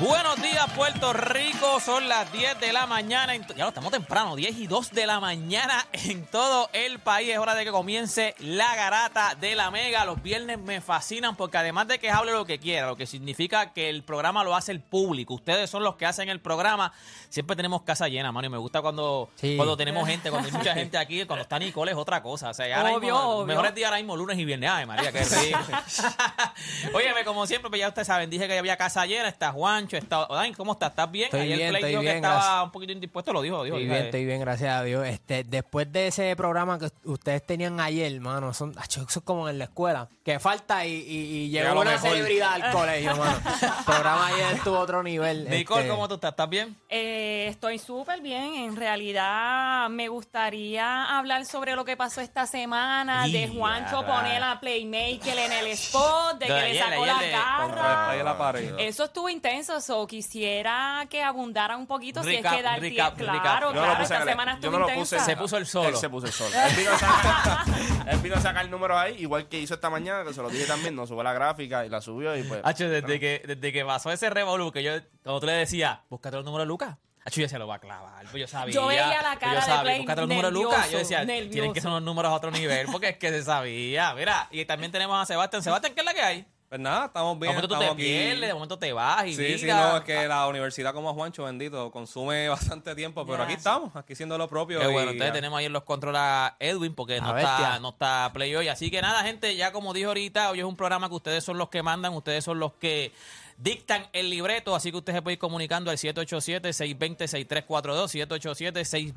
Buenos días, Puerto Rico. Son las 10 de la mañana. ya lo estamos temprano, 10 y 2 de la mañana en todo el país. Es hora de que comience la garata de la Mega. Los viernes me fascinan porque además de que hable lo que quiera, lo que significa que el programa lo hace el público. Ustedes son los que hacen el programa. Siempre tenemos casa llena, mano. Y me gusta cuando, Sí. cuando tenemos gente, cuando hay mucha gente aquí. Cuando está Nicole es otra cosa. O sea, ahora Obvio, mismo, obvio. mejores días ahora mismo lunes y viernes. Ay, María, qué rico. Óyeme, como siempre, pues ya ustedes saben, dije que había casa llena, está Juancho, está... Dani, ¿cómo estás? ¿Estás bien? Estoy Ayer bien, Play estoy dijo que bien, estaba gracias. un poquito indispuesto, lo dijo, dijo. Estoy dijo, bien, eh, estoy bien, gracias a Dios. Este, después de ese programa que ustedes tenían ayer, mano, son, acho, eso es como en la escuela, que falta y, y, y Llega llegó una mejor. celebridad al colegio, mano. El programa ayer estuvo a otro nivel. Nicole, este, ¿cómo tú estás? ¿Estás bien? Eh, estoy súper bien. En realidad, me gustaría hablar sobre lo que pasó esta semana de Juancho rayos. poner a Playmaker en el spot, de que De le sacó ayer la garra. Eso estuvo intenso, so quisiera que abundara un poquito si Recap, es que da el recap, tiempo. recap. Claro, Yo no lo claro, puse esta el- semana yo estuvo no lo intensa. puse. Se puso el solo. Él se puso el solo. Él vino, a sacar, él vino a sacar el número ahí, igual que hizo esta mañana, que se lo dije también, nos subió la gráfica y la subió y pues... Hacho, desde que, desde que pasó ese revolú, que yo, cuando tú le decías, búscate el número de Lucas. Hacho, ya se lo va a clavar. Pues yo sabía. Yo veía la pues cara yo de sabía, Play Búscate el número de Lucas. Yo nervioso, decía, tienen que ser unos números a otro nivel, porque es que se sabía. Mira, y también tenemos a Sebastián. Sebastián, ¿qué es la que hay? Pues nada, estamos De bien. momento tú te estamos aquí. pierdes, de momento te vas y Sí, sí, no, es que la universidad como Juancho, bendito, consume bastante tiempo, pero aquí estamos, aquí siendo lo propio. Qué y- bueno, entonces tenemos ahí en los controles a Edwin porque no está, no está Play hoy. Así que nada, gente, ya como dije ahorita, hoy es un programa que ustedes son los que mandan, ustedes son los que dictan el libreto, así que usted se puede ir comunicando al 787-620-6342,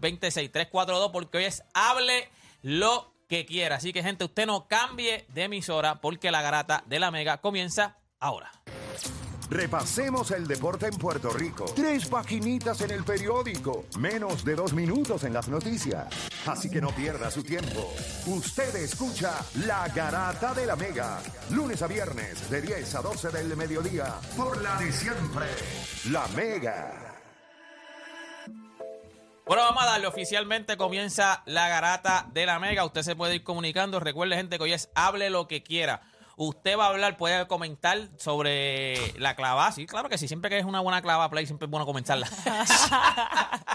787-620-6342, porque hoy es hable lo que quiera. Así que, gente, usted no cambie de emisora porque la garata de la mega comienza ahora. Repasemos el deporte en Puerto Rico. Tres paginitas en el periódico. Menos de dos minutos en las noticias. Así que no pierda su tiempo. Usted escucha La Garata de la Mega. Lunes a viernes de 10 a 12 del mediodía. Por la de siempre. La Mega. Bueno, vamos a darle. Oficialmente comienza la garata de la mega. Usted se puede ir comunicando. Recuerde, gente, que hoy es hable lo que quiera. Usted va a hablar, puede comentar sobre la clava. Sí, claro que sí. Siempre que es una buena clava play, siempre es bueno comenzarla.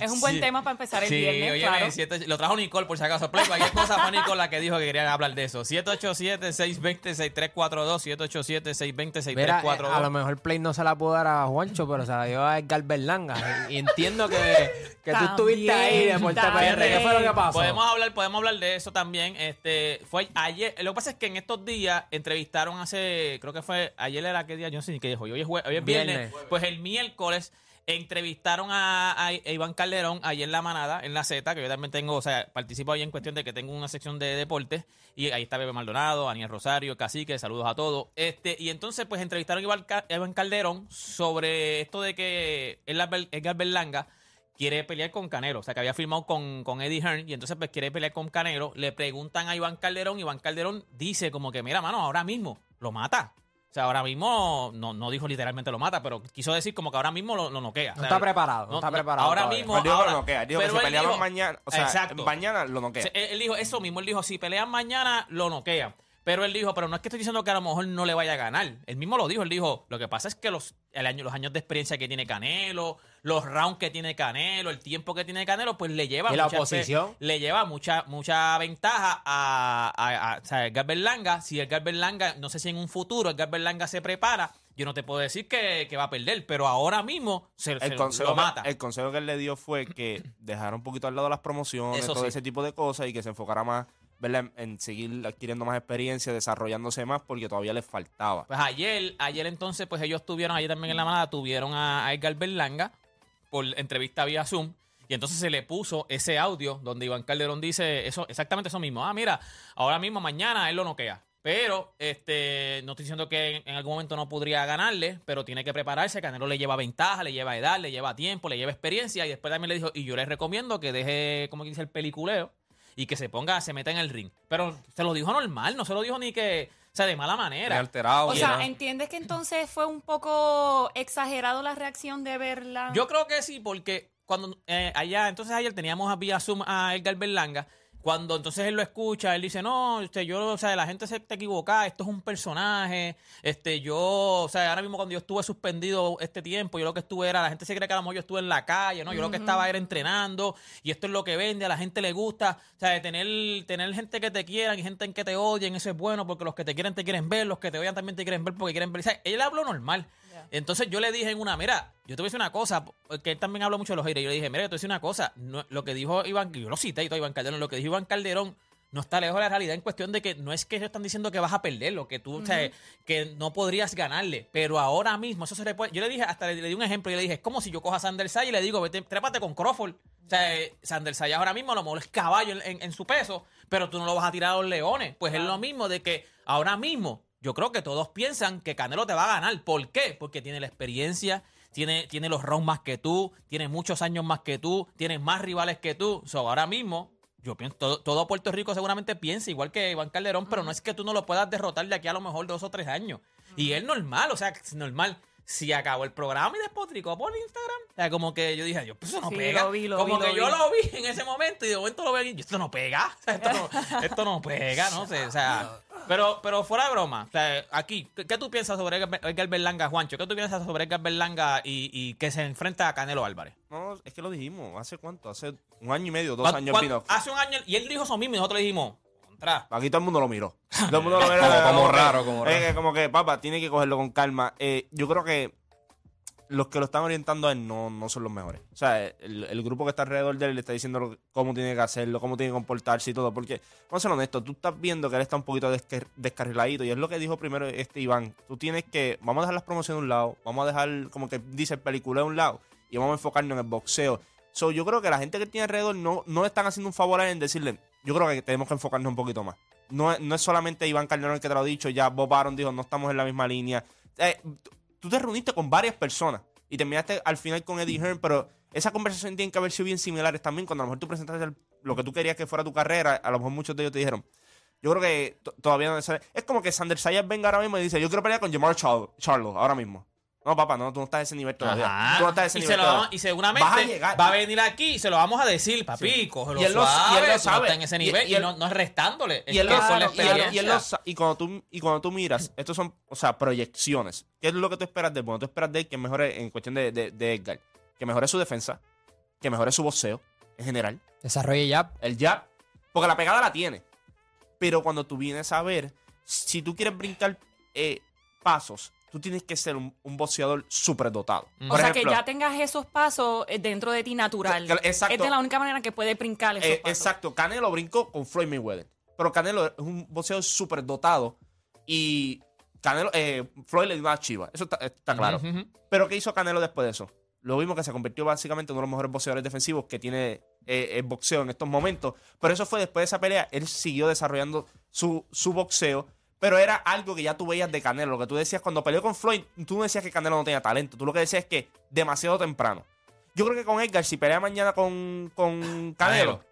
Es un buen Sí. tema para empezar el sí, viernes, oye, claro. siete- lo trajo Nicole por si acaso. Play, cualquier cosa fue Nicole la que dijo que querían hablar de eso. 787-620-6342, 787-620-6342. Mira, eh, a lo mejor Play no se la pudo dar a Juancho, pero se la dio a Edgar Berlanga. Y, y entiendo que, que tú estuviste ahí de Puerto También, PR. ¿Qué fue lo que pasó? Podemos hablar, podemos hablar de eso también. Este, fue ayer. Lo que pasa es que en estos días entrevistaron hace, creo que fue ayer era qué día, yo no sé ni qué dijo. Hoy es, jue- hoy es viernes. Viernes. Pues el miércoles entrevistaron a, a Iván Calderón ayer en la manada, en la Z, que yo también tengo, o sea, participo ahí en cuestión de que tengo una sección de deportes. Y ahí está Bebe Maldonado, Daniel Rosario, Cacique, saludos a todos. Este, y entonces, pues entrevistaron a Iván, Calderón sobre esto de que Edgar Berlanga quiere pelear con Canelo. O sea, que había firmado con, con Eddie Hearn y entonces pues quiere pelear con Canelo. Le preguntan a Iván Calderón. Iván Calderón dice como que, mira, mano, ahora mismo lo mata. O sea, ahora mismo, no, no dijo literalmente lo mata, pero quiso decir como que ahora mismo lo, lo noquea. No O sea, está preparado, no está preparado Ahora todavía. mismo. Él dijo que ahora- lo noquea, él dijo que pero si peleaban dijo- mañana, o sea, Exacto. mañana lo noquea. Él dijo eso mismo, él dijo, si pelean mañana, lo noquea. Pero él dijo, pero no es que estoy diciendo que a lo mejor no le vaya a ganar. Él mismo lo dijo, él dijo, lo que pasa es que los, el año, los años de experiencia que tiene Canelo, los rounds que tiene Canelo, el tiempo que tiene Canelo, pues le lleva ¿Y la mucha oposición? le lleva mucha mucha ventaja a, a, a- o sea, Edgar Berlanga. Si Edgar Berlanga, no sé si en un futuro Edgar Berlanga se prepara, yo no te puedo decir que, que va a perder, pero ahora mismo se, se el consejo, lo mata. el consejo que él le dio fue que dejara un poquito al lado las promociones, Eso todo sí. ese tipo de cosas y que se enfocara más ¿verdad? En, en seguir adquiriendo más experiencia, desarrollándose más porque todavía les faltaba. Pues ayer, ayer entonces, pues ellos tuvieron, ayer también en la manada, tuvieron a, a Edgar Berlanga por entrevista vía Zoom. Y entonces se le puso ese audio donde Iván Calderón dice eso, exactamente eso mismo. Ah, mira, ahora mismo, mañana él lo noquea. Pero este, no estoy diciendo que en, algún momento no podría ganarle, pero tiene que prepararse. Canelo le lleva ventaja, le lleva edad, le lleva tiempo, le lleva experiencia. Y después también le dijo, y yo le recomiendo que deje, como dice, el peliculeo y que se ponga, se meta en el ring. Pero se lo dijo normal, no se lo dijo ni que, sea, de mala manera. alterado. O sea. ¿entiendes que entonces fue un poco exagerado la reacción de verla? Yo creo que sí, porque cuando eh, allá, entonces ayer teníamos a vía Zoom a Edgar Berlanga cuando entonces él lo escucha, él dice, no, este, yo, o sea, la gente se te equivoca, esto es un personaje, este, yo, o sea, ahora mismo cuando yo estuve suspendido este tiempo, yo lo que estuve era, la gente se cree que a lo mejor yo estuve en la calle, ¿no? Yo lo que estaba era entrenando, y esto es lo que vende, a la gente le gusta, o sea, de tener, tener gente que te quieran y gente en que te odien, eso es bueno, porque los que te quieren te quieren ver, los que te odian también te quieren ver porque quieren ver, o sea, él habló normal. Entonces yo le dije en una, mira, yo te voy a decir una cosa, que él también habla mucho de los aires. Yo le dije, mira, yo te voy a decir una cosa, no- lo que dijo Iván, yo lo cité y todo Iván Calderón, lo que dijo Iván Calderón no está lejos de la realidad en cuestión de que no es que ellos están diciendo que vas a perder, lo que tú, o sea, que no podrías ganarle, pero ahora mismo eso se le puede. Yo le dije, hasta le, le di un ejemplo, yo le dije, es como si yo coja a Sander Say y le digo, vete, trépate con Crawford. O sea, eh, Sander Say ahora mismo a lo mejor es caballo en, en- en su peso, pero tú no lo vas a tirar a los leones. Pues es lo mismo de que ahora mismo yo creo que todos piensan que Canelo te va a ganar. ¿Por qué? Porque tiene la experiencia, tiene, tiene los rounds más que tú, tiene muchos años más que tú, tiene más rivales que tú. So, ahora mismo, yo pienso, todo, todo Puerto Rico seguramente piensa igual que Iván Calderón, pero no es que tú no lo puedas derrotar de aquí a lo mejor dos o tres años. Y él normal, o sea, es normal. Si acabó el programa y despotricó por Instagram, o sea, como que yo dije, yo, pues eso no Sí, pega. lo vi, lo como vi, que lo yo vi. lo vi en ese momento y de momento lo veo y yo, esto no pega. O sea, esto, no, esto no pega, no sé, o sea. Pero, pero fuera de broma, o sea, aquí, ¿qué, qué tú piensas sobre Edgar Berlanga, Juancho? ¿Qué tú piensas sobre Edgar Berlanga y, y que se enfrenta a Canelo Álvarez? No, es que lo dijimos. ¿Hace cuánto? Hace un año y medio, dos ¿Cuán- años vino. Hace un año, y él dijo eso mismo y nosotros le dijimos, contra. Aquí todo el mundo lo miró. Todo el mundo lo miró. Como- raro, como es raro. que como que, papá, tiene que cogerlo con calma. Eh, yo creo que los que lo están orientando a él no, no son los mejores. O sea, el, el grupo que está alrededor de él le está diciendo cómo tiene que hacerlo, cómo tiene que comportarse y todo. Porque, vamos a ser honestos, tú estás viendo que él está un poquito descarriladito. Y es lo que dijo primero este Iván. Tú tienes que, vamos a dejar las promociones de un lado, vamos a dejar, como que dice, el película de un lado. Y vamos a enfocarnos en el boxeo. So, yo creo que la gente que tiene alrededor no, no están haciendo un favor a en decirle, yo creo que tenemos que enfocarnos un poquito más. No, no es solamente Iván Calderón el que te lo ha dicho, ya Bob Aaron dijo, no estamos en la misma línea. Eh, tú- te reuniste con varias personas y terminaste al final con Eddie Hearn, pero esa conversación tiene que haber sido bien similares también. Cuando a lo mejor tú presentaste lo que tú querías que fuera tu carrera, a lo mejor muchos de ellos te dijeron, yo creo que to- todavía no es... Es como que Sander Sayas venga ahora mismo y dice, yo quiero pelear con Jamar Charlo, Charlo ahora mismo. No, papá, no, tú no estás a ese nivel todavía. Ajá. Tú no estás a ese y, nivel se lo todavía. vamos- y seguramente a llegar. va a venir aquí y se lo vamos a decir, papi, cógelo Y él lo- y él lo no sabe. en ese nivel y, y él- no, no es restándole. Y él lo y él- lo cuando tú y cuando tú miras, estos son, o sea, proyecciones. ¿Qué es lo que tú esperas de él? Bueno, tú esperas de él que mejore en cuestión de, de, de Edgar, que mejore su defensa, que mejore su boxeo en general, Desarrolle ya. el jab, porque la pegada la tiene. Pero cuando tú vienes a ver, si tú quieres brincar eh, pasos, tú tienes que ser un, un boxeador superdotado. Mm. O Por sea, ejemplo, que ya tengas esos pasos eh, dentro de ti natural. Exacto. Es de la única manera que puede brincar esos Eh, pasos. exacto, Canelo brincó con Floyd Mayweather. Pero Canelo es un boxeador súper dotado. Y Canelo, eh, Floyd le dio una chiva. Eso está, está claro. Pero ¿qué hizo Canelo después de eso? Lo vimos que se convirtió básicamente en uno de los mejores boxeadores defensivos que tiene eh, el boxeo en estos momentos. Pero eso fue después de esa pelea. Él siguió desarrollando su, su boxeo. Pero era algo que ya tú veías de Canelo. Lo que tú decías cuando peleó con Floyd, tú no decías que Canelo no tenía talento. Tú lo que decías es que demasiado temprano. Yo creo que con Edgar, si pelea mañana con, con Canelo, Canelo.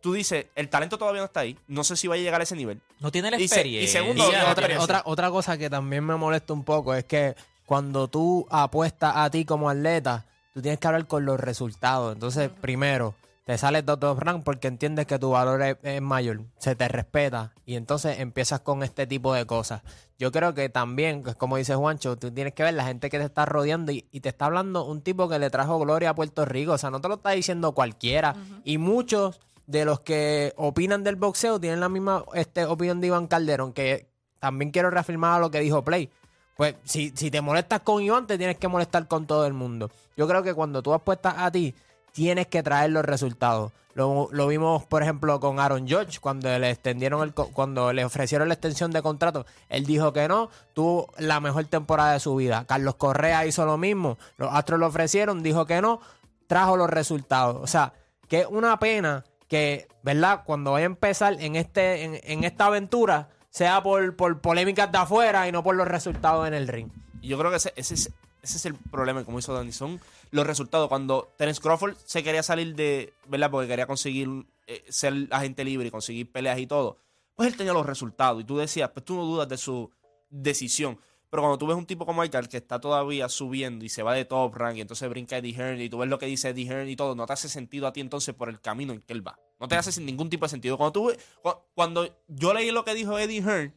tú dices, el talento todavía no está ahí. No sé si va a llegar a ese nivel. No tiene la Y se- y experiencia. segundo, Y no tiene otra, experiencia. otra, otra cosa que también me molesta un poco es que cuando tú apuestas a ti como atleta, tú tienes que hablar con los resultados. Entonces, primero, te sales top rank porque entiendes que tu valor es, es mayor, se te respeta y entonces empiezas con este tipo de cosas. Yo creo que también, pues, como dice Juancho, tú tienes que ver la gente que te está rodeando y, y te está hablando un tipo que le trajo gloria a Puerto Rico. O sea, no te lo está diciendo cualquiera. Y muchos de los que opinan del boxeo tienen la misma este, opinión de Iván Calderón, que también quiero reafirmar a lo que dijo Play. Pues si, si te molestas con Iván, te tienes que molestar con todo el mundo. Yo creo que cuando tú apuestas a ti, tienes que traer los resultados. Lo, vimos, por ejemplo, con Aaron George, cuando le extendieron el, cuando le ofrecieron la extensión de contrato, él dijo que no, tuvo la mejor temporada de su vida. Carlos Correa hizo lo mismo, los Astros lo ofrecieron, dijo que no, trajo los resultados. O sea, que es una pena que, ¿verdad? Cuando vaya a empezar en este, en, esta aventura, sea por, por polémicas de afuera y no por los resultados en el ring. Yo creo que ese, ese es, ese es el problema, como hizo Danny, son los resultados. Cuando Terence Crawford se quería salir de, ¿verdad? Porque quería conseguir eh, ser agente libre y conseguir peleas y todo, pues él tenía los resultados. Y tú decías, pues tú no dudas de su decisión. Pero cuando tú ves un tipo como Edgar que está todavía subiendo y se va de top rank y entonces brinca Eddie Hearn y tú ves lo que dice Eddie Hearn y todo, no te hace sentido a ti entonces por el camino en que él va. No te hace sin ningún tipo de sentido. Cuando, tú, cu- cuando yo leí lo que dijo Eddie Hearn,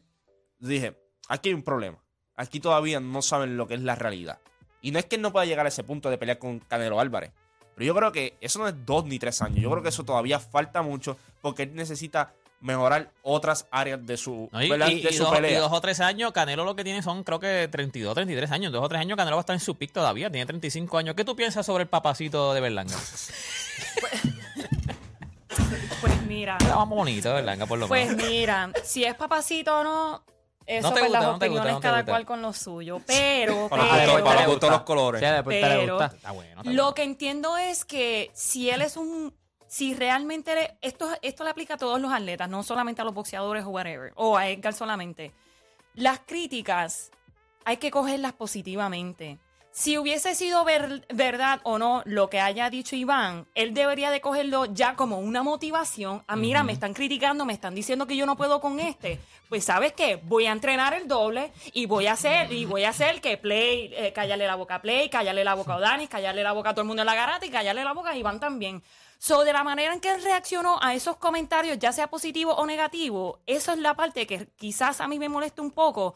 dije, aquí hay un problema. Aquí todavía no saben lo que es la realidad. Y no es que él no pueda llegar a ese punto de pelear con Canelo Álvarez. Pero yo creo que eso no es dos ni tres años. Yo creo que eso todavía falta mucho porque él necesita mejorar otras áreas de su, No, y, de y su dos, y pelea. dos o tres años, Canelo lo que tiene son creo que 32, 33 años. Dos o tres años, Canelo va a estar en su pick todavía. Tiene 35 años. ¿Qué tú piensas sobre el papacito de Berlanga? Pues mira, Era más bonito Berlanga, por lo pues menos. mira, si es papacito o no, eso No te pues gusta, las no te gusta, opiniones no te cada gusta. cual con lo suyo. Pero, Para los A pero- gustos- para gustos los colores. Sí, le Pero- gusta. Está bueno. está Lo bueno. que entiendo es que si él es un. Si realmente. le- esto, esto le aplica a todos los atletas, no solamente a los boxeadores o whatever. O a Edgar solamente. Las críticas hay que cogerlas positivamente. Si hubiese sido ver- verdad o no lo que haya dicho Iván, él debería de cogerlo ya como una motivación. Ah, mira, me están criticando, me están diciendo que yo no puedo con este. Pues sabes qué, voy a entrenar el doble y voy a hacer y voy a hacer que Play, eh, callarle la boca a Play, callarle la boca a Odanis, callarle la boca a todo el mundo en la garata y callarle la boca a Iván también. So, de la manera en que él reaccionó a esos comentarios, ya sea positivo o negativo, eso es la parte que quizás a mí me molesta un poco,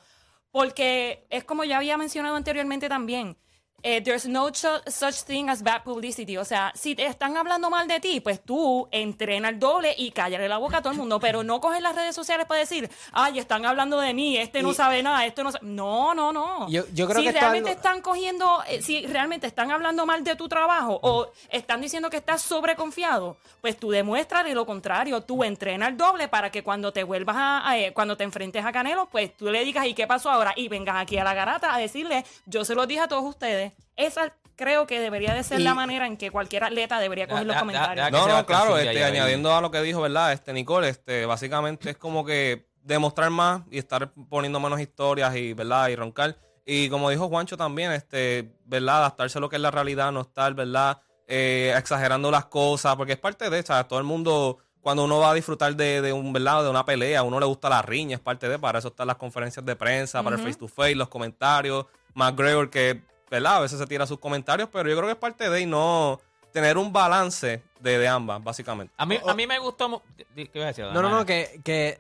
porque es como ya había mencionado anteriormente también. Eh, there's no such thing as bad publicity. O sea, si te están hablando mal de ti, pues tú entrena el doble y cállale la boca a todo el mundo. Pero no coges las redes sociales para decir, ay, están hablando de mí, este no Y- sabe nada, esto no sabe. No, no, no. Yo- yo creo si que realmente están cogiendo, eh, si realmente están hablando mal de tu trabajo o están diciendo que estás sobreconfiado, pues tú demuéstrale lo contrario. Tú entrena el doble para que cuando te vuelvas a, a, eh, cuando te enfrentes a Canelo, pues tú le digas, ¿y qué pasó ahora? Y vengas aquí a la garata a decirle, yo se lo dije a todos ustedes. Esa creo que debería de ser Y- la manera en que cualquier atleta debería coger los Ya, ya, comentarios. ya, que No, no, claro, este, añadiendo a lo que dijo, ¿verdad? Este Nicole, este, básicamente es como que demostrar más y estar poniendo menos historias y, ¿verdad? Y roncar. Y como dijo Juancho también, este, ¿verdad? Adaptarse a lo que es la realidad, no estar, ¿verdad? Eh, exagerando las cosas, porque es parte de, ¿sabes? Todo el mundo, cuando uno va a disfrutar de, de un, ¿verdad? De una pelea, a uno le gusta la riña, es parte de, para eso están las conferencias de prensa, para el face to face, los comentarios, McGregor que, ¿verdad? A veces se tira sus comentarios, pero yo creo que es parte de y no tener un balance de, de ambas, básicamente. A mí, a mí me gustó. ¿Qué ibas a decir? No, no, no, que, que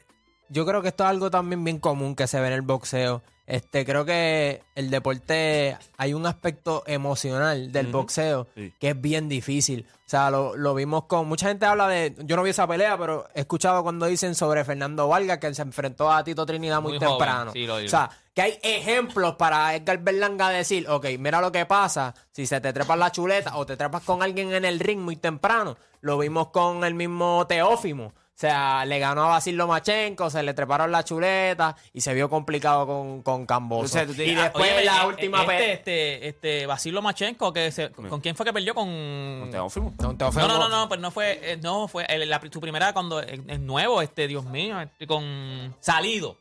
yo creo que esto es algo también bien común que se ve en el boxeo. Este, creo que el deporte, hay un aspecto emocional del boxeo Sí. que es bien difícil. O sea, lo, lo vimos con. Mucha gente habla de. Yo no vi esa pelea, pero he escuchado cuando dicen sobre Fernando Vargas que él se enfrentó a Tito Trinidad muy, temprano. sí, o sea, que hay ejemplos para Edgar Berlanga decir, ok, mira lo que pasa si se te trepas la chuleta o te trepas con alguien en el ring muy temprano. Lo vimos con el mismo Teófimo. O sea, le ganó a Basil Lomachenko, se le treparon la chuleta y se vio complicado con, con Camboso. O sea, tú y tienes- después la eh, última este, pe- este, este, Basilo Machenko, que se- ¿con quién fue que perdió? Con. Con Teófimo. Con Teófimo. No, no, no, no, pues no fue, eh, no, fue el- la- su primera cuando es es nuevo, este, Dios mío, este, con Salido.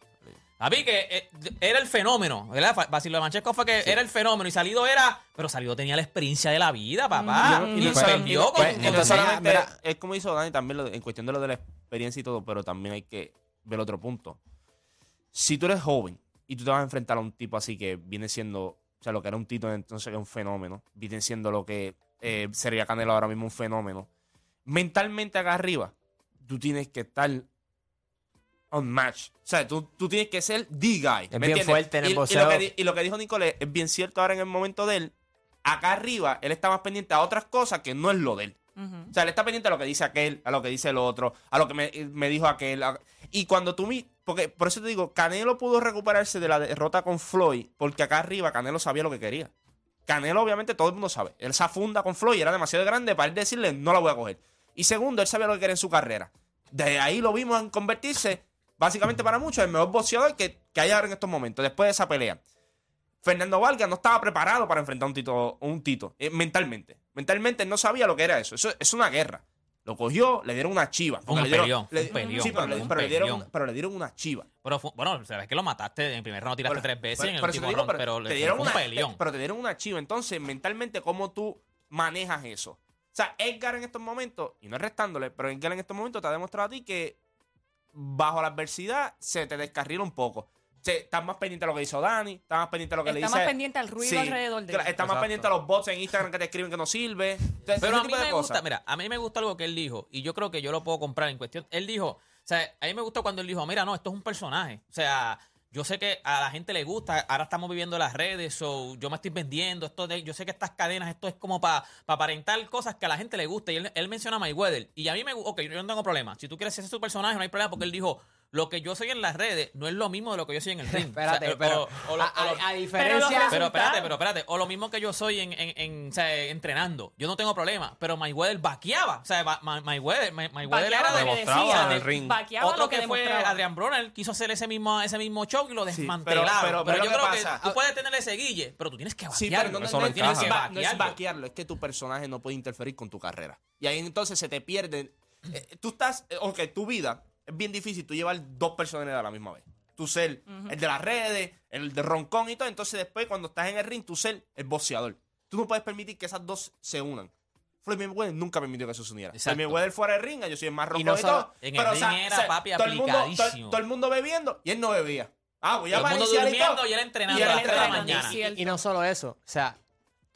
Papi, que eh, era el fenómeno, ¿verdad? Basilio Manchesco fue que era el fenómeno y Salido era, pero Salido tenía la experiencia de la vida, papá. Mm. y lo Pues, perdió con, pues, con- mira- es como hizo Dani también lo de- en cuestión de lo de la experiencia y todo, pero también hay que ver otro punto. Si tú eres joven y tú te vas a enfrentar a un tipo así que viene siendo, o sea, lo que era un Tito entonces que es un fenómeno, viene siendo lo que eh, sería Canelo ahora mismo un fenómeno. Mentalmente acá arriba, tú tienes que estar on match. O sea, tú, tú tienes que ser the guy. Es ¿me bien entiendes? fuerte en el Y- y, lo que, di- y lo que dijo Nicole es bien cierto ahora en el momento de él. Acá arriba, él está más pendiente a otras cosas que no es lo de él. O sea, él está pendiente a lo que dice aquel, a lo que dice el otro, a lo que me, me dijo aquel. a- y cuando tú mi. Porque por eso te digo, Canelo pudo recuperarse de la derrota con Floyd, porque acá arriba Canelo sabía lo que quería. Canelo, obviamente, todo el mundo sabe. Él esa funda con Floyd era demasiado grande para él decirle, no la voy a coger. Y segundo, él sabía lo que quería en su carrera. De ahí lo vimos en convertirse, básicamente para muchos, el mejor boxeador que, que hay ahora en estos momentos, después de esa pelea. Fernando Vargas no estaba preparado para enfrentar a un Tito, un tito eh, mentalmente. Mentalmente no sabía lo que era eso. Eso es una guerra. Lo cogió, le dieron una chiva. Un le dieron- peleón, le- un peleón, sí, pero, le, un pero le dieron, peleón. pero le dieron una chiva. pero fue- bueno, sabes que lo mataste en el primer round, tiraste tres veces en el último te digo, round, pero, te le dieron un una, peleón. te- pero te dieron una chiva. Entonces, mentalmente, ¿cómo tú manejas eso? O sea, Edgar en estos momentos, y no es restándole, pero Edgar en estos momentos te ha demostrado a ti que bajo la adversidad se te descarrila un poco. O se- estás más pendiente a lo que hizo Dani, estás más pendiente a lo que le Está dice. más pendiente al ruido alrededor de él. Estás más Exacto. pendiente a los bots en Instagram que te escriben que no sirve. Entonces, Pero a mí me cosas. gusta, mira, a mí me gusta algo que él dijo y yo creo que yo lo puedo comprar en cuestión. Él dijo, o sea, a mí me gustó cuando él dijo, mira, no, esto es un personaje. O sea, yo sé que a la gente le gusta, ahora estamos viviendo las redes, so, yo me estoy vendiendo, esto de, yo sé que estas cadenas, esto es como para aparentar cosas que a la gente le gusta. Y él, él menciona a Mayweather. Y a mí me gusta, ok, yo no tengo problema. Si tú quieres ser su personaje, no hay problema porque él dijo, lo que yo soy en las redes no es lo mismo de lo que yo soy en el ring. Espérate, O sea, pero o- o lo- a, diferencia... Pero pero espérate, pero espérate. O lo mismo que yo soy en, en, en, o sea, entrenando. Yo no tengo problema. Pero Mayweather vaqueaba. O sea, Ma- Ma- Mayweather, Ma- Mayweather Vaqueaba era de demostraba decía, en el ring. otro lo que, fue demostraba. Adrian Broner quiso hacer ese mismo, ese mismo show y lo Sí, desmantelaron. pero- pero, pero- pero yo ¿qué creo pasa? que tú puedes tener ese guille, pero tú tienes que Sí, vaquearlo. pero no, Eso no- no no tienes encaja. que es va- no es vaquearlo. vaquearlo, es que tu personaje no puede interferir con tu carrera. Y ahí entonces se te pierden. eh, tú estás, eh, ok, tu vida es bien difícil tú llevar dos personajes a la misma vez. Tu ser el de las redes, el de roncón y todo. Entonces después cuando estás en el ring, tu ser el boxeador. Tú no puedes permitir que esas dos se unan. Floyd Mayweather nunca permitió que eso se uniera. Exacto. Floyd Mayweather fuera del ring, yo soy el más roncón y, no solo- todo. en el pero, ring era, papi, todo el mundo, todo, todo el mundo bebiendo y él no bebía. Ah, voy a Todo el mundo y durmiendo y él entrenando Y él a las tres de la entrenando. mañana. Él- Y no solo eso, o sea,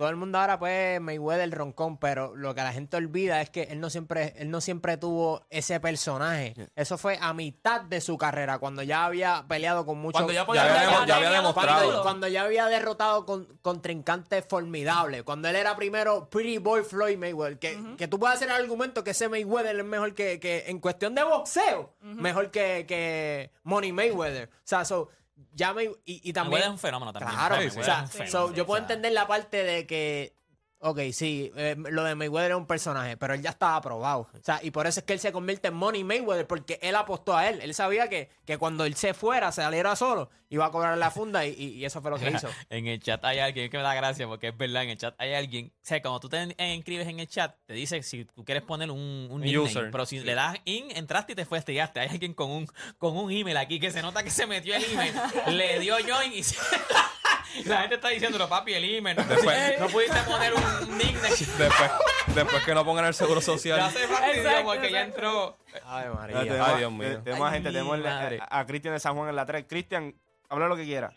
todo el mundo ahora pues Mayweather el roncón, pero lo que la gente olvida es que él no siempre, él no siempre tuvo ese personaje. Eso fue a mitad de su carrera, cuando ya había peleado con muchos. Cuando ya Ya podía había, ya había demostrado. cuando ya había derrotado con contrincantes formidables. Cuando él era primero Pretty Boy Floyd Mayweather. Que, que tú puedes hacer el argumento que ese Mayweather es mejor que, que en cuestión de boxeo, mejor que, que Money Mayweather. O sea, so, ya May- y, y también. Es un fenómeno también. Claro, Mayweather o sea, un so, yo puedo entender la parte de que, ok, sí, eh, lo de Mayweather es un personaje, pero él ya estaba aprobado. O sea, y por eso es que él se convierte en Money Mayweather, porque él apostó a él. Él sabía que, que cuando él se fuera, se saliera solo, iba a cobrar la funda y, y- eso fue lo que hizo. En el chat hay alguien que me da gracia porque es verdad, en el chat hay alguien, o sea, cuando tú te en- inscribes en el chat, te dice si tú quieres poner un, un nickname, user. pero si le das in, entraste y te fuiste, ya Hay alguien con un, con un email aquí que se nota que se metió el email, le dio join y se- la gente está diciéndolo, papi, el email, no, Después- no pudiste poner un nickname. Después, después que no pongan el seguro social. Ya se fastidió Exacto, porque ya exacto. entró. Ay, Ya María. tenemos, Ay, Dios mío. te- tenemos Ay, gente, tenemos madre. a, a Cristian de San Juan en la 3. Cristian, habla lo que quiera.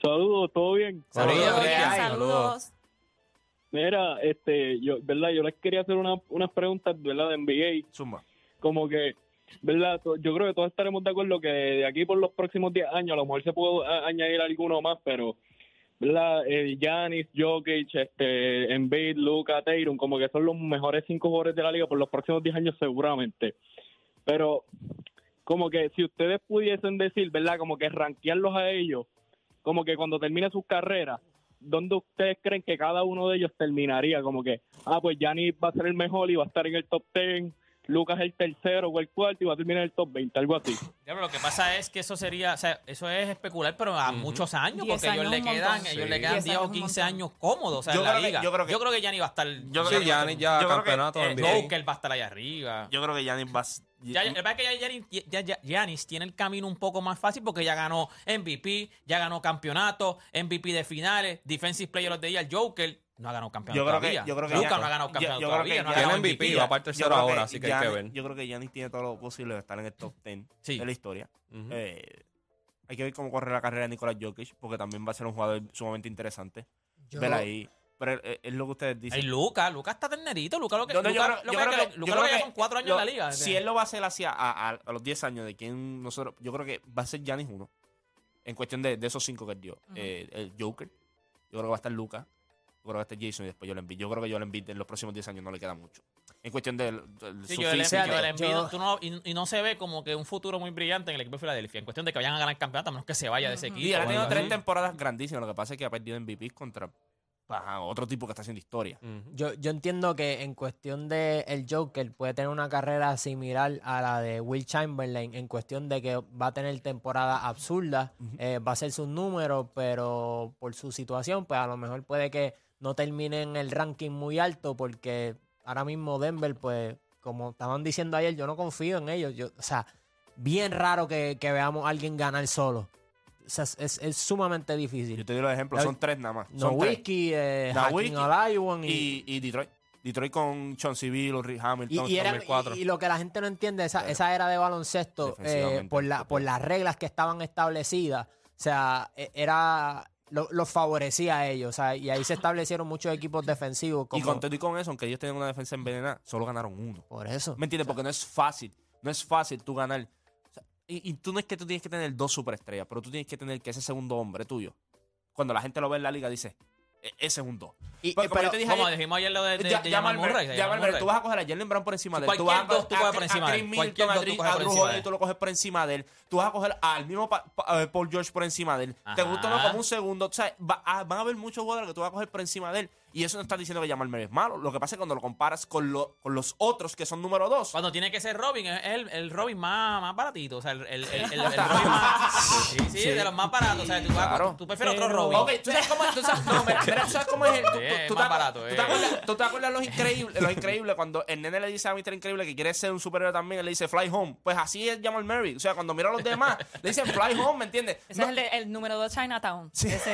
Saludos, ¿todo bien? Saludos. Cristian. Saludos. Mira, este, yo, ¿verdad? Yo les quería hacer una- unas preguntas, ¿verdad? De NBA. Zumba. Como que, ¿verdad? Yo creo que todos estaremos de acuerdo que de aquí por los próximos 10 años, a lo mejor se puede añadir alguno más, pero, ¿verdad? Eh, Giannis, Jokic, este, Embiid, Luka, Tatum, como que son los mejores cinco jugadores de la liga por los próximos 10 años seguramente. Pero, como que si ustedes pudiesen decir, ¿verdad? Como que rankearlos a ellos, como que cuando termine sus carreras, ¿dónde ustedes creen que cada uno de ellos terminaría? Como que, ah, pues Giannis va a ser el mejor y va a estar en el top 10, Lucas el tercero o el cuarto y va a terminar en el top 20, algo así. Ya, pero lo que pasa es que eso sería, o sea, eso es especular, pero a muchos años, porque ellos años le un quedan, montón. ellos Sí. le quedan Diez 10 años o un 15 montón. años cómodos, o sea, Yo en la creo que- liga. yo creo que- ya ni va a estar. Yo Sí, creo que- Giannis ya yo creo que, campeonato eh. Joker va a estar allá arriba. Yo creo que Giannis va... a- Ya, el verdad que ya- ya- Giannis tiene el camino un poco más fácil porque ya ganó MVP, ya ganó campeonato, MVP de finales, Defensive Player of the Year, Joker no ha ganado campeonato Yo creo que- todavía. yo creo que ya- no ha ganado yo- campeonato yo creo que todavía. no ha ya- ganado Tiene MVP, ya. va creo que ahora, así que hay que ver. Yo creo que Giannis tiene todo lo posible de estar en el top 10 Sí. de la historia. Eh, hay que ver cómo corre la carrera de Nicolás Jokic, porque también va a ser un jugador sumamente interesante. Yo- Ver ahí. Pero eh, es lo que ustedes Ay, dicen. Luca, Luca está ternerito. Luca lo que, No, yo creo que- que- yo lo creo que que son cuatro años lo- en la liga. Si él lo va a hacer hacia a, a- a los 10 años de quien nosotros, yo creo que va a ser Giannis uno. En cuestión de, de esos cinco que él dio. Eh, el Joker. Yo creo que va a estar Luca. Yo creo que estar Jason y después Joel Embiid. Yo creo que Joel Embiid en los próximos 10 años no le queda mucho. En cuestión del, Sí, su Joel Joel Embiid, yo- tú no- y, y no se ve como que un futuro muy brillante en el equipo de Filadelfia. En cuestión de que vayan a ganar el campeonato, a menos que se vaya de ese equipo. Y él ha tenido tres temporadas grandísimas. Lo que pasa es que ha perdido MVP contra ajá, otro tipo que está haciendo historia. Ujú. Yo, yo entiendo que en cuestión de el Joker puede tener una carrera similar a la de Will Chamberlain en cuestión de que va a tener temporada absurda, eh, va a ser su número, pero por su situación, pues a lo mejor puede que no termine en el ranking muy alto porque ahora mismo Denver, pues como estaban diciendo ayer, yo no confío en ellos. Yo, o sea, bien raro que, que veamos a alguien ganar solo. O sea, es, es- es sumamente difícil. Yo te doy los ejemplos. Son tres nada más. No Son. Whisky, eh, Olajuwon y, Y, y Detroit. Detroit con Chauncey Billups, Rick Hamilton, Y, y era- 2004. y- y lo que la gente no entiende, esa, esa era de baloncesto, eh, por, la, por las reglas que estaban establecidas, o sea, e- era lo- los favorecía a ellos, o sea, y ahí se establecieron muchos equipos defensivos. Como, Y con todo y con eso, aunque ellos tenían una defensa envenenada, solo ganaron uno. por eso. ¿Me entiendes? Porque no es fácil. No es fácil tú ganar. O sea, y, y tú no es que tú tienes que tener dos superestrellas, pero tú tienes que tener que ese segundo hombre tuyo. Cuando la gente lo ve en la liga, dice, "E- ese es un dos. Y- como yo pero- te dije Como ayer, dijimos ayer lo de, de, Ya- de Jamal Murray, Jamal Jamal Murray, Murray. Tú vas a coger a Jalen Brown por encima de él. Cualquier tú vas a tú a- coges por encima de él. Cualquier dos tú Drew- coges a por Drew encima de Holiday, él. tú lo coges por encima de él. Tú vas a coger al mismo eh, Paul George por encima de él. Te gusta no como un segundo. O sea, va- a- van a haber muchos jugadores que tú vas a coger por encima de él. Y eso no está diciendo que Jamal Murray es malo. Lo que pasa es cuando lo comparas con, lo- con los otros que son número dos. Cuando tiene que ser Robin, es el, el Robin más, más baratito. O sea, el, el, el, Robin más. Sí, sí, de los más baratos. O sea, tú, vas a- Claro. tú prefieres otro Robin. Ok, tú sabes cómo, tú sabes, no, mira, mira, tú sabes cómo es el. Tú es te más acu- barato, ¿tú eh. te acuerdas, tú te acuerdas los increíbles, los increíbles cuando el nene le dice a Mr. Increíble que quiere ser un superhéroe también, él le dice fly home. Pues así es Jamal Murray. O sea, cuando mira a los demás, le dicen fly home, ¿me entiendes? Ese No- es el, de- el número 2 Chinatown. Sí, sí,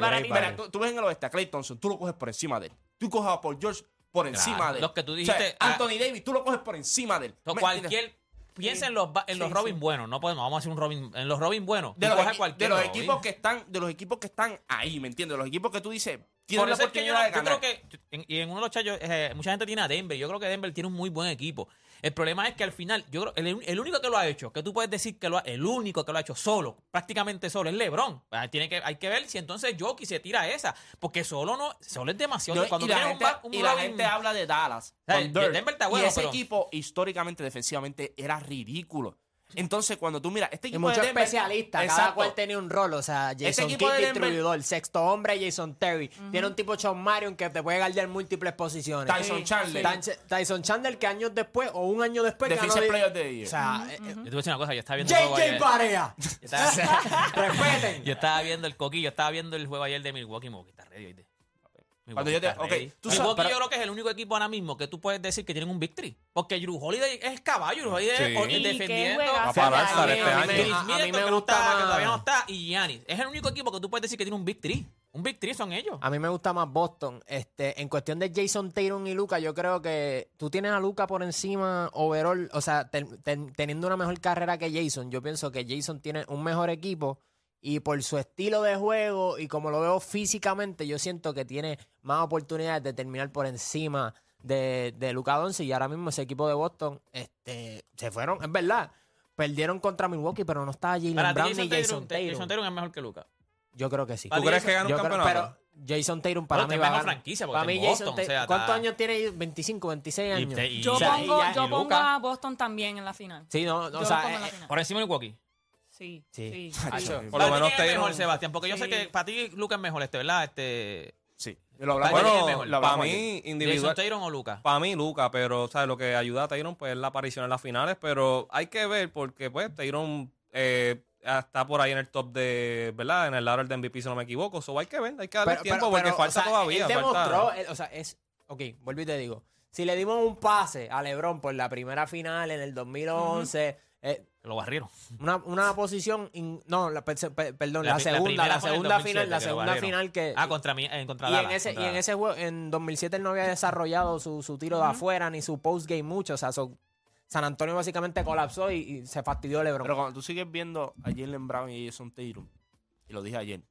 baratito. mira, tú, tú ves en el oeste a Clay Thompson, tú lo coges por encima de él. Tú coges a Paul George por encima de él. los que tú O sea, dijiste, ah, Anthony Davis, tú lo coges por encima de él. No, ¿Me cualquier. Piensa en los, ba- en los Robin sí. buenos. No podemos, vamos a hacer un Robin. En los Robin buenos. De los, de equipos que están, de los equipos que están ahí, ¿me entiendes? Los equipos que tú dices, tienen Por la que yo, oportunidad de yo creo que, y en uno de los chats, yo, eh, mucha gente tiene a Denver. Yo creo que Denver tiene un muy buen equipo. El problema es que al final, yo creo, el, el único que lo ha hecho, que tú puedes decir que lo ha, el único que lo ha hecho solo, prácticamente solo, es LeBron. Ah, Tiene que, hay que ver si entonces Jokic se tira esa, porque solo no, solo es demasiado. Cuando y la, un gente, ba- un y la Robin- gente habla de Dallas. O sea, con Denver está y bueno, ese pero- equipo, históricamente, defensivamente, era ridículo. Entonces, cuando tú miras, este Y equipo muchos de Denver. especialistas, cada cual tenía un rol. O sea, Jason equipo Kidd, de Denver- distribuidor, sexto hombre, Jason Terry. Tiene un tipo Sean Marion que te puede guardar múltiples posiciones. Tyson Sí, Chandler. Tyson- Tyson Chandler, que años después o un año después ganó Defensive de- Player Year. O sea, eh, eh, Yo te voy a decir una cosa, yo estaba viendo JJ. Yo estaba- Respeten. Yo estaba viendo el coquillo, estaba viendo el juego ayer de Milwaukee. Milwaukee está ready, ¿oíste? Cuando Milwaukee yo te- está ok, ready. tú Milwaukee sabes- pero- yo creo que es el único equipo ahora mismo que tú puedes decir que tienen un victory. Porque Drew Holiday es el caballo. Drew Holiday Sí. es defendiendo. Va a parar este a mí año. me- Chris a- a mí Middleton, me que no gusta está, que más- todavía no está. Y Giannis. Es el único equipo que tú puedes decir que tiene un victory. Un victory son ellos. A mí me gusta más Boston. Este, en cuestión de Jason Tatum y Luca, yo creo que tú tienes a Luca por encima overall, o sea, ten- ten- teniendo una mejor carrera que Jason. Yo pienso que Jason tiene un mejor equipo y por su estilo de juego y como lo veo físicamente, yo siento que tiene más oportunidades de terminar por encima de, de Luca Doncic y ahora mismo ese equipo de Boston este, se fueron, es verdad. Perdieron contra Milwaukee, pero no estaba Jalen Para Brown Jason ni Jason Tatum. Jason Tatum es mejor que Luca. Yo creo que sí. ¿Tú crees que gana un Yo creo- campeonato? pero Jason Tatum para Bueno, mí va a ganar. franquicia, porque Para mí Jason o sea, ¿Cuántos está- años tiene? 25, 26 Y- años. y- Yo O sea, pongo, y yo y pongo a Boston también en la final. Sí, no, no, Yo o sea, pongo en la eh, final. Por encima de Milwaukee. Sí, Sí. sí. Hacho, Por lo menos ¿quién es mejor, Sebastián, porque yo sé que para ti Luca es mejor este, ¿verdad? Este, Sí. Lo hablamos Para ti, ayer. ¿quién es Bueno? Lo para mí. Jason individual. O Luca. Para mí, Luca, pero ¿sabes? lo que ayuda a Tyron pues es la aparición en las finales, pero hay que ver porque pues Tyron eh, está por ahí en el top de, ¿verdad? En el ladder de MVP si no me equivoco, so hay que ver, hay que darle pero- tiempo pero- porque pero, falta o sea, todavía. Él falta- demostró, él- o sea, es. Ok, vuelvo y te digo. Si le dimos un pase a LeBron por la primera final en el 2011, eh, Lo barrieron. una, una posición. in- no, la, pe- pe- perdón, La la, pri- la segunda, primera la fue en el segunda 2007 final, la que lo segunda barrieron. final que. Ah, contra mí, eh, contra y en Dallas, ese, y contra en ese juego, en 2007 él no había desarrollado su, su tiro de afuera ni su post game mucho. O sea, so- San Antonio básicamente colapsó y, y se fastidió LeBron. Pero cuando tú sigues viendo a Jalen Brown y Jason Tatum, y lo dije ayer,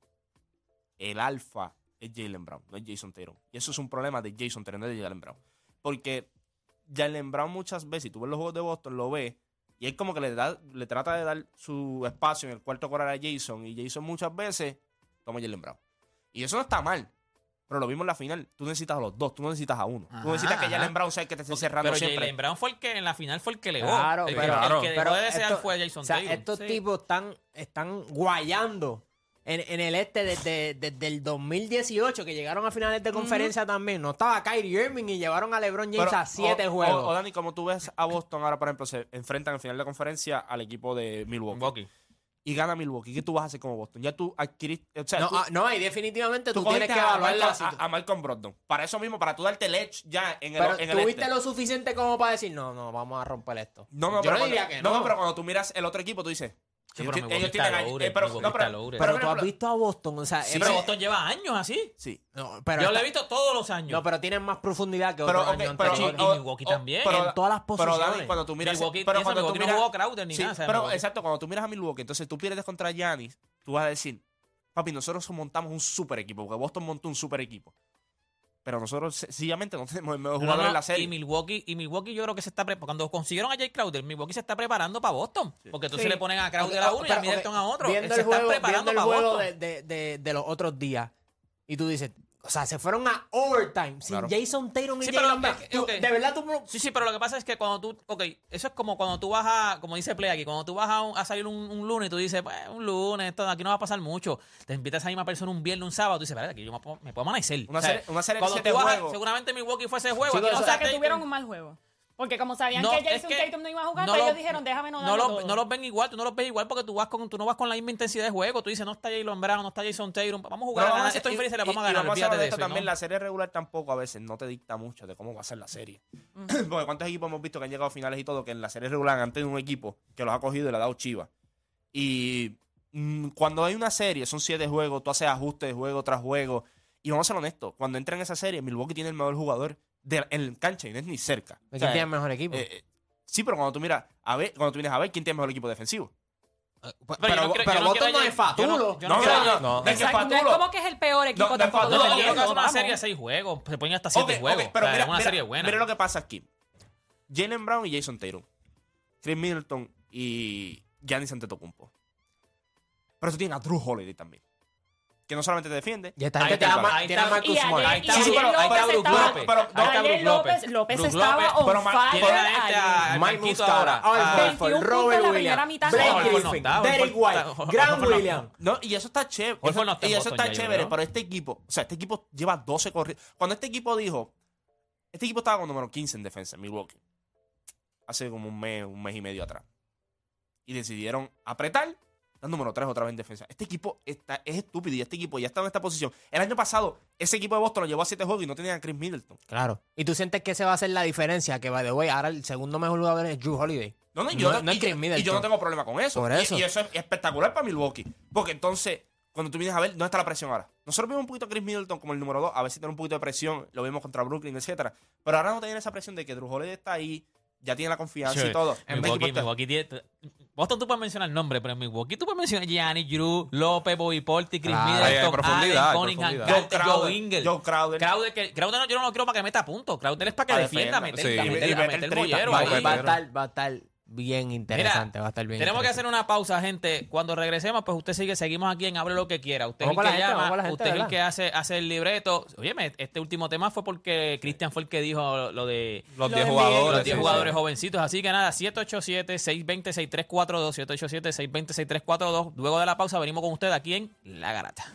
el alfa es Jalen Brown, no es Jason Tatum. Y eso es un problema de Jason Tatum, no de Jalen Brown. Porque Jalen Brown muchas veces, si tú ves los juegos de Boston, lo ves, y él como que le, da, le trata de dar su espacio en el cuarto coral a Jason, y Jason muchas veces toma Jalen Brown. Y eso no está mal. Pero lo vimos en la final. Tú necesitas a los dos, tú no necesitas a uno. Ajá, tú necesitas que. Jalen Brown sea el que te esté cerrando Pero siempre. Jalen Brown fue el que en la final fue el que legó. Claro, el, que- pero- el claro, que pero dejó de desear esto- fue Jason O sea, estos Sí. tipos están, están guayando en, en el este desde, desde el 2018, que llegaron a finales de conferencia también. No estaba Kyrie Irving y llevaron a LeBron James Pero, a siete o- juegos. O, o, Dani, como tú ves a Boston ahora, por ejemplo, se enfrentan en final de conferencia al equipo de Milwaukee. Milwaukee. Y gana Milwaukee. ¿Qué tú vas a hacer como Boston? Ya tú adquiriste. O sea, no, tú, ah, no, y definitivamente tú, tú tienes que a, evaluar la Malcolm, situación. a, a Malcolm Brogdon. Para eso mismo, para tú darte el edge ya en el, Pero en el tuviste este. lo suficiente como para decir, no, no, vamos a romper esto. No, no, Yo pero no cuando, diría que no, no. pero cuando tú miras el otro equipo, tú dices, Sí, pero ellos tienen años- eh, pero- no, pero-. Pero, Pero, tú has visto a Boston, o sea, Sí, pero Boston lleva años así. Sí. no, pero Yo está- lo he visto todos los años. No, pero tienen más profundidad que Pero, otros ok, años pero, anteriores. y o- Milwaukee también. pero- En todas las Pero posiciones. Dani, cuando tú miras, Milwaukee, pero cuando tú no miras, jugó Crowder ni Sí, nada. pero exacto, cuando tú miras a Milwaukee, entonces tú pierdes contra Giannis, tú vas a decir, papi, nosotros montamos un super equipo, porque Boston montó un super equipo. Pero nosotros sencillamente no tenemos el mejor jugador no, en la Y serie. Milwaukee, y Milwaukee yo creo que se está preparando. Cuando consiguieron a Jay Crowder, Milwaukee se está preparando para Boston. Porque entonces Sí. le ponen a Crowder a uno y a Middleton a otro. Viendo se el están juego, preparando viendo el para juego Boston. de, de, de, de los otros días y tú dices, o sea, se fueron a overtime sin Claro. Jason Tatum y Sí, Jalen Brown. De verdad tú... Sí, sí, pero lo que pasa es que cuando tú, ok, eso es como cuando tú vas a, como dice Play aquí, cuando tú vas a, un- a salir un, un lunes y tú dices, pues, un lunes, esto, aquí no va a pasar mucho. Te invitas a esa misma persona un viernes, un sábado, tú dices, vale, aquí yo me puedo, me puedo amanecer. Una O sea, serie- una serie de cuando tú vas seguramente Milwaukee fue ese juego. Chicos, aquí no O sea, que tuvieron un mal juego. Porque como sabían No, que es Jason que Tatum no iba a jugar, no pues lo- ellos dijeron, déjame no no, lo- todo. no los ven igual, tú no los ves igual porque tú vas con, tú no vas con la misma intensidad de juego. Tú dices, no está Jalen Brown, no está Jason Tatum, vamos a jugar, Pero a ganar vamos a- esto y- y le y- vamos a y ganar. vamos a Olvídate hablar de de esto eso. también, ¿no? la serie regular tampoco a veces no te dicta mucho de cómo va a ser la serie. Porque cuántos equipos hemos visto que han llegado a finales y todo, que en la serie regular han tenido un equipo que los ha cogido y le ha dado chiva. Y mm, cuando hay una serie, son siete juegos, tú haces ajustes de juego tras juego. Y vamos a ser honestos, cuando entra en esa serie, Milwaukee tiene el mejor jugador de, en el cancha y no es ni cerca. O ¿Quién sea, tiene el mejor equipo? eh, eh, sí, pero cuando tú miras a ver, cuando tú vienes a ver quién tiene el mejor equipo defensivo. pero yo no pero quiero- yo no quiero no es Jay- yo no- Fatulo. yo no No, no, a no, Jay- no. no, Es como que es el peor equipo No, no, tampoco Fatulo- No, una serie de seis juegos. Se ponen hasta siete juegos. pero O sea, mira, es una mira- serie buena. mira lo que pasa aquí. Jalen Brown y Jason Tatum. Chris Middleton y Giannis Antetokounmpo. Pero eso tiene a Drew Holiday también. Que no solamente te defiende. Y esta Ahí gente está, ahí está. Marcus Smart. Ahí está, ayer sí, pero ahí está López pero- está López. López, López estaba on fire este, a- ayer. al Mike Muscala, ahora. Al Ah, Horford, 21 puntos Robert en la Williams. Blake Griffin, está, Derek White, está- Grant no está. Williams. No, y eso está chévere. Está y eso está chévere, pero este equipo, o sea, este equipo lleva 12 corridas. Cuando este equipo dijo, este equipo estaba con número 15 en defensa en Milwaukee. Hace como un mes, un mes y medio atrás. Y decidieron apretar, número 3 otra vez en defensa. Este equipo está, es estúpido y este equipo ya está en esta posición. El año pasado, ese equipo de Boston lo llevó a 7 juegos y no tenían a Chris Middleton. Claro. Y tú sientes que ese va a ser la diferencia, que by the way, ahora el segundo mejor jugador es Drew Holiday. No, no, yo, No- no, no es y, Chris yo- y Middleton. yo no tengo problema con eso. Por eso. Y, eso es espectacular para Milwaukee. Porque entonces, cuando tú vienes a ver, ¿dónde está la presión ahora? Nosotros vimos un poquito a Chris Middleton como el número 2, a ver si tiene un poquito de presión, lo vimos contra Brooklyn, etcétera. Pero ahora no tienen esa presión de que Drew Holiday está ahí, ya tiene la confianza Sí. y todo. El Milwaukee, está- Milwaukee tiene- Boston tú puedes mencionar el nombre, pero en Milwaukee tú puedes mencionar Gianni, Drew, López, Bobby Porti, Chris Claro. Middleton, Allen, Cunningham. Joe Carter, Crowder, Joe Ingles. Joe Crowder. Crowder, que, Crowder no, yo no lo quiero para que meta puntos. Crowder es para que defienda, meter, sí. a Y- meter, y a mete meter el bollero Va, ahí. va a estar, va a estar bien interesante, va a estar bien Tenemos que hacer una pausa, gente. Cuando regresemos, pues usted sigue, seguimos aquí en Hable lo que quiera. Usted es el que gente, llama, gente, usted es el que hace, hace el libreto. Oye, este último tema fue porque Cristian fue el que dijo lo de Los Lo 10 de jugadores. los 10 sí, jugadores sí. jovencitos. Así que nada, 787-620-6342, 787-620-6342. Luego de la pausa venimos con usted aquí en La Garata.